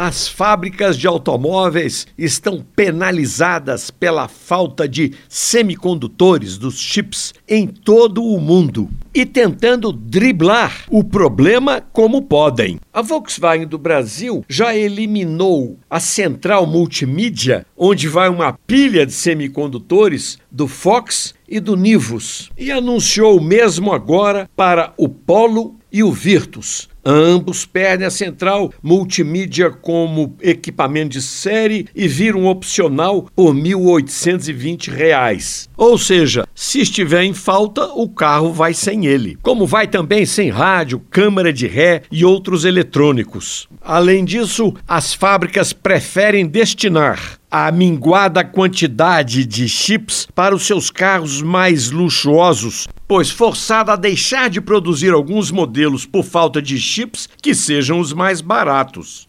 As fábricas de automóveis estão penalizadas pela falta de semicondutores dos chips em todo o mundo e tentando driblar o problema como podem. A Volkswagen do Brasil já eliminou a central multimídia, onde vai uma pilha de semicondutores do Fox e do Nivus, e anunciou mesmo agora para o Polo e o Virtus. Ambos perdem a central multimídia como equipamento de série e viram opcional por R$ 1.820. Ou seja, se estiver em falta, o carro vai sem ele. Como vai também sem rádio, câmara de ré e outros eletrônicos. Além disso, as fábricas preferem destinar a minguada quantidade de chips para os seus carros mais luxuosos, pois forçada a deixar de produzir alguns modelos por falta de chips que sejam os mais baratos.